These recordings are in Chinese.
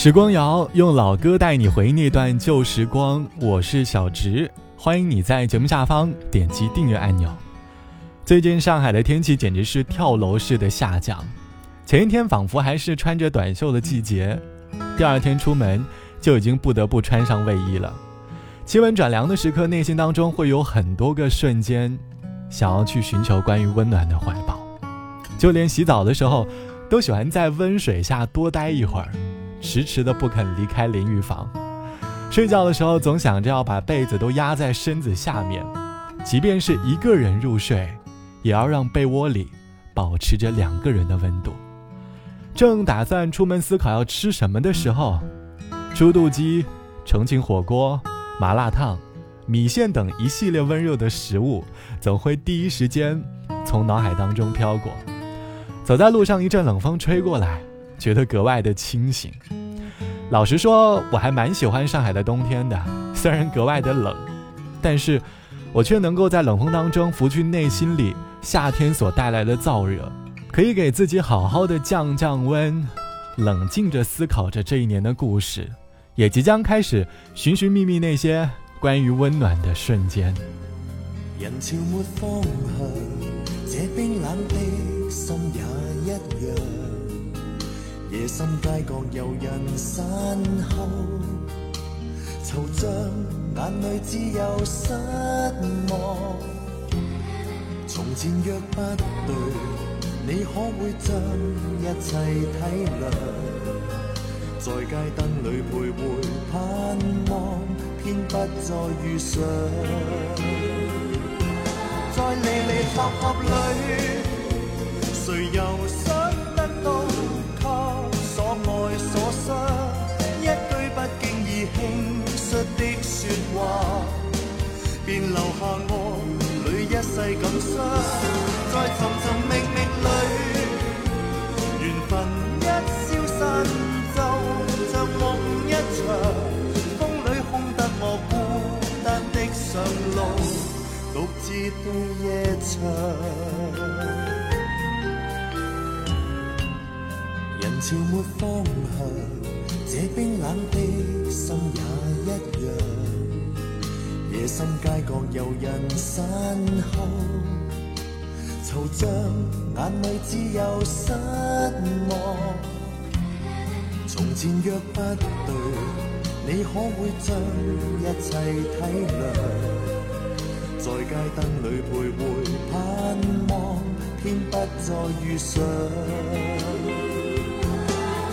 时光谣用老歌带你回忆那段旧时光，我是小植，欢迎你在节目下方点击订阅按钮。最近上海的天气简直是跳楼式的下降，前一天仿佛还是穿着短袖的季节，第二天出门就已经不得不穿上卫衣了。气温转凉的时刻，内心当中会有很多个瞬间，想要去寻求关于温暖的怀抱，就连洗澡的时候，都喜欢在温水下多待一会儿。迟迟的不肯离开淋浴房，睡觉的时候总想着要把被子都压在身子下面，即便是一个人入睡，也要让被窝里保持着两个人的温度。正打算出门思考要吃什么的时候，猪肚鸡、重庆火锅、麻辣烫、米线等一系列温热的食物，总会第一时间从脑海当中飘过。走在路上，一阵冷风吹过来。觉得格外的清醒。老实说，我还蛮喜欢上海的冬天的，虽然格外的冷，但是我却能够在冷风当中拂去内心里夏天所带来的燥热，可以给自己好好的降降温，冷静着思考着这一年的故事，也即将开始寻寻觅觅那些关于温暖的瞬间。人潮没方向，这冰冷的心也一样。夜深街角有人散后，惆怅眼里只有失望。从前若不对，你可会将一切体谅？在街灯里徘徊盼望，偏不再遇上。在离离合合里，谁又在寻寻觅觅里，缘分一消散，就像梦一场。风里空得我孤单的上路，独自对夜长。潮没方向，这冰冷的心也一样。夜深街角有人散后，惆怅眼里只有失望。从前若不对，你可会将一切体谅？在街灯里徘徊盼望，天不再遇上。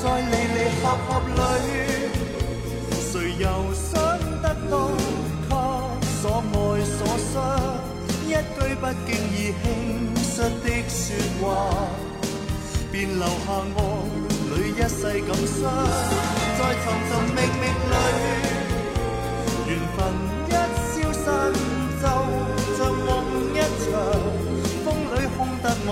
在离离合合里，谁又不经意轻率的说话，便留下我里一世感伤。在寻寻觅觅里，缘分一消散，就像梦一场。风里空得我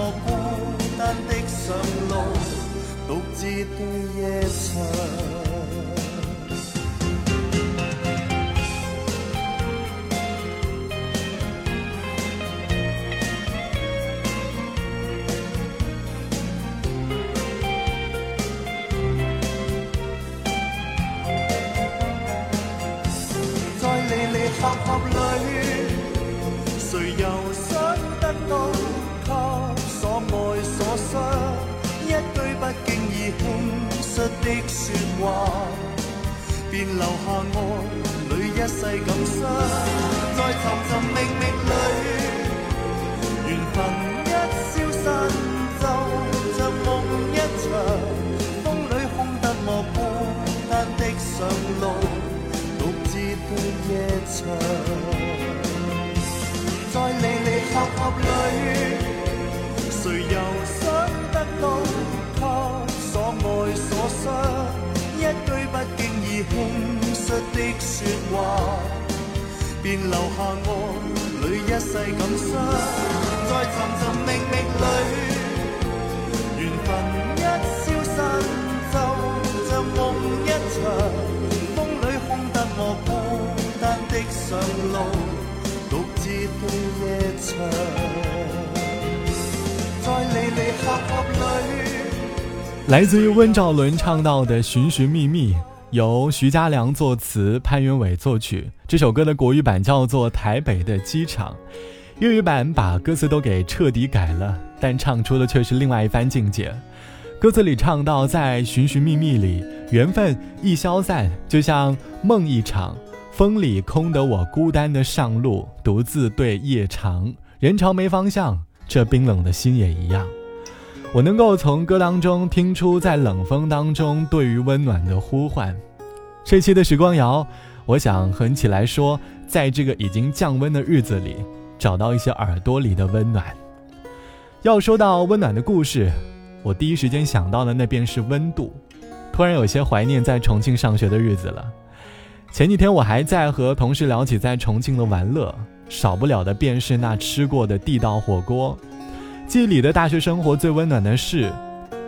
的说话，便留下爱里一世感伤。在寻寻觅觅里，缘分一消散，就像梦一场。风里空得我孤单的上路，独自对夜长。在离离合合里，谁又想得？到所爱所伤，一句不经意轻率的说话，便留下我里一世感伤。在寻寻觅觅里，缘分一消散，就像梦一场。风里空得我孤单的上路，独自对夜长。在离离合合里，来自于温兆伦唱到的《寻寻觅觅》，由徐佳良作词，潘源伟作曲。这首歌的国语版叫做《台北的机场》，粤语版把歌词都给彻底改了，但唱出的却是另外一番境界。歌词里唱到，在寻寻觅觅里，缘分一消散，就像梦一场。风里空得我孤单的上路，独自对夜长。人潮没方向，这冰冷的心也一样。我能够从歌当中听出，在冷风当中对于温暖的呼唤。这期的时光谣，我想和你一起来说，在这个已经降温的日子里，找到一些耳朵里的温暖。要说到温暖的故事，我第一时间想到的那便是温度。突然有些怀念在重庆上学的日子了。前几天我还在和同事聊起在重庆的玩乐，少不了的便是那吃过的地道火锅。记忆里的大学生活最温暖的事，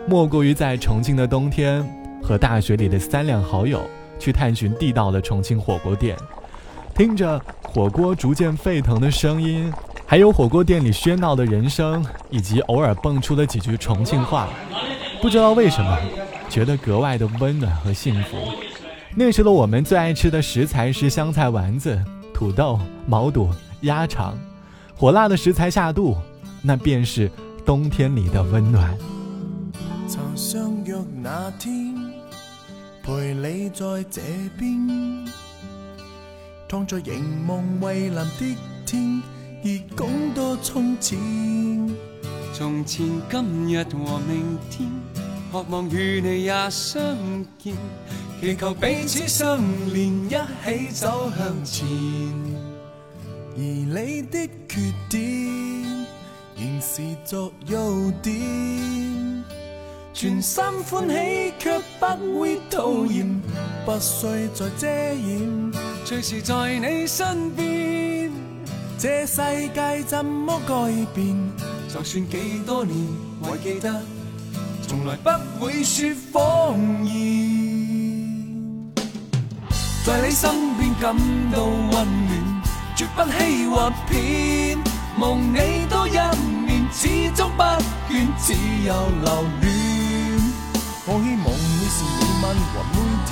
莫过于在重庆的冬天，和大学里的三两好友去探寻地道的重庆火锅店，听着火锅逐渐沸腾的声音，还有火锅店里喧闹的人声，以及偶尔蹦出的几句重庆话，不知道为什么，觉得格外的温暖和幸福。那时的我们最爱吃的食材是香菜丸子、土豆、毛肚、鸭肠，火辣的食材下肚。那便是冬天里的温暖。曾相约那天，陪你在这边，躺在凝望蔚蓝的天，而讲多从前。从前、今日和明天，渴望与你也相见，祈求彼此相连，一起走向前。而你的缺点。仍是作优点，全心欢喜却不会讨厌，不需再遮掩，随时在你身边。这世界怎么改变？就算几多年，还记得，从来不会说谎言。在你身边感到温暖，绝不欺或骗。梦你多一，始终不倦，只有留恋。我希望你是每晚和每天，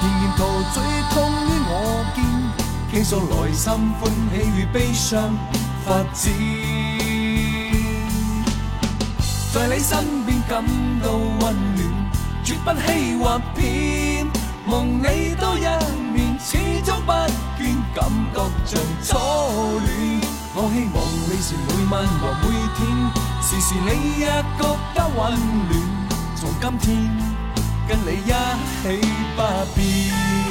仍然陶醉痛于我肩，倾诉内心欢喜与悲伤发展。在你身边感到温暖，绝不欺或骗。梦你多一面，始终不倦，感觉像初恋。我希望你是每晚和每天，时时你也觉得温暖。从今天跟你一起不变。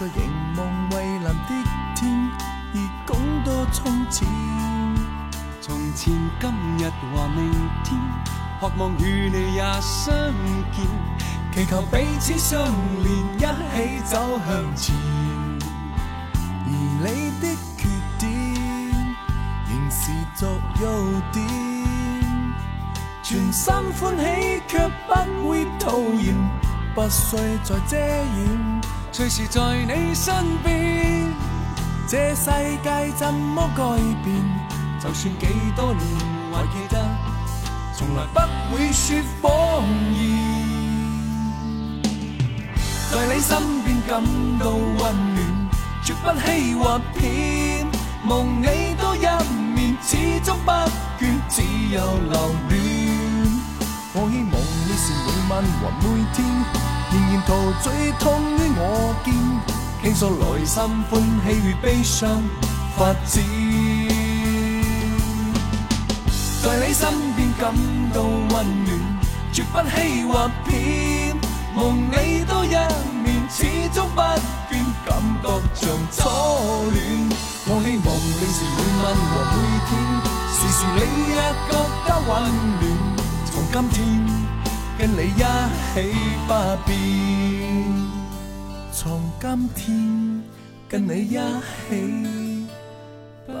在凝望蔚蓝的天，而讲多从前。从前、今日和明天，渴望与你也相见，祈求彼此相连，一起走向前。而你的缺点，仍是作优点，全心欢喜却不会讨厌。不需再遮掩，随时在你身边。这世界怎么改变？就算几多年，还记得，从来不会说谎言。在你身边感到温暖，绝不欺或骗。梦你多一面，始终不倦，只有留恋。我希望你是每晚和每天。仍然陶醉痛于我见，倾诉内心欢喜与悲伤发展。在你身边感到温暖，绝不欺或骗。梦你多一面，始终不变，感觉像初恋。我希望你是每晚和每天，时时你也觉得温暖。从今天。跟你一起不变。从今天跟你一起不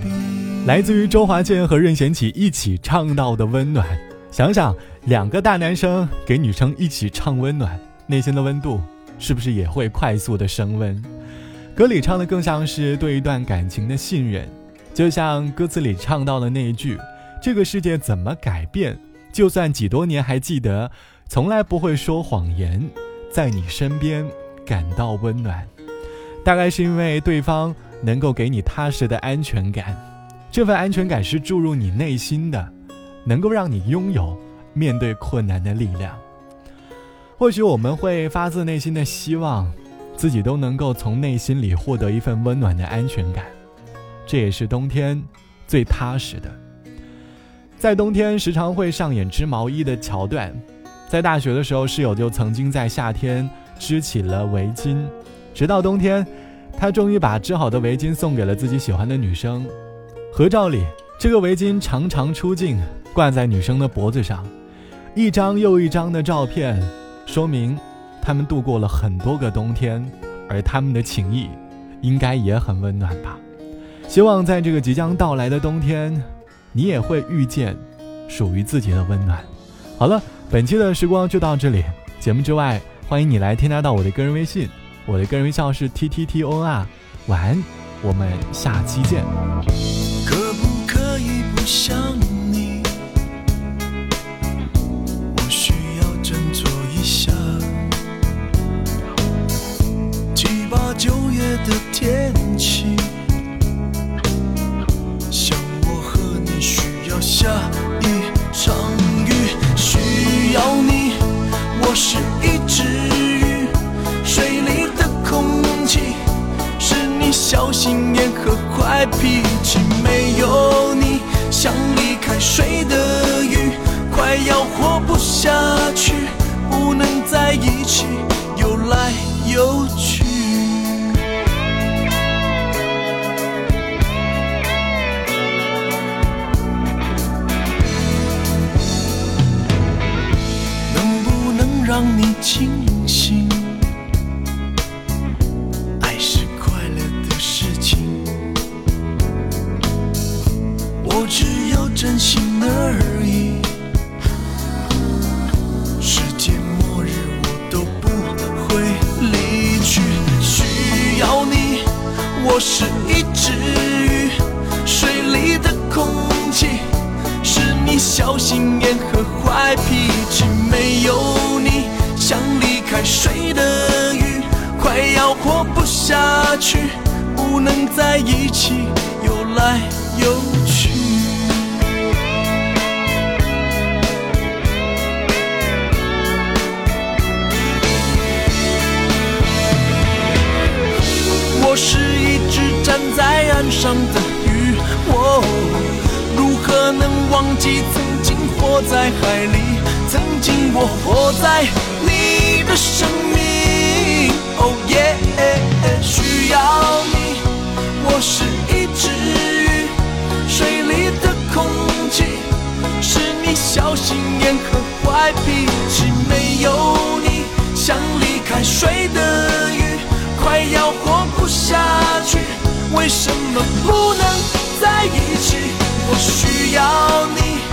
变。来自于周华健和任贤齐一起唱到的温暖，想想两个大男生给女生一起唱温暖，内心的温度是不是也会快速的升温？歌里唱的更像是对一段感情的信任，就像歌词里唱到的那一句：“这个世界怎么改变？就算几多年还记得，从来不会说谎言，在你身边感到温暖。”大概是因为对方能够给你踏实的安全感，这份安全感是注入你内心的，能够让你拥有面对困难的力量。或许我们会发自内心的希望。自己都能够从内心里获得一份温暖的安全感，这也是冬天最踏实的。在冬天时常会上演织毛衣的桥段，在大学的时候，室友就曾经在夏天织起了围巾，直到冬天，他终于把织好的围巾送给了自己喜欢的女生。合照里，这个围巾常常出镜，挂在女生的脖子上，一张又一张的照片，说明。他们度过了很多个冬天，而他们的情谊应该也很温暖吧。希望在这个即将到来的冬天，你也会遇见属于自己的温暖。好了，本期的时光就到这里。节目之外，欢迎你来添加到我的个人微信，我的个人微笑是 t t t o n r。晚安，我们下期见。可不可以不想？我需要振作一下。九月的天气，坏脾气。没有你，像离开水的鱼，快要活不下去，不能在一起，游来游去。能不能让你清醒，而已。世界末日我都不会离去。需要你，我是一只鱼，水里的空气是你小心眼和坏脾气。没有你。像离开水的鱼，快要活不下去，不能在一起游来游在岸上的鱼，我如何能忘记曾经活在海里？曾经我活在你。的生命，哦耶，需要你。我是一只鱼，水里的空气是你小心眼和坏脾气。没有你，像离开水的鱼，快要活不下去。为什么不能在一起？我需要你。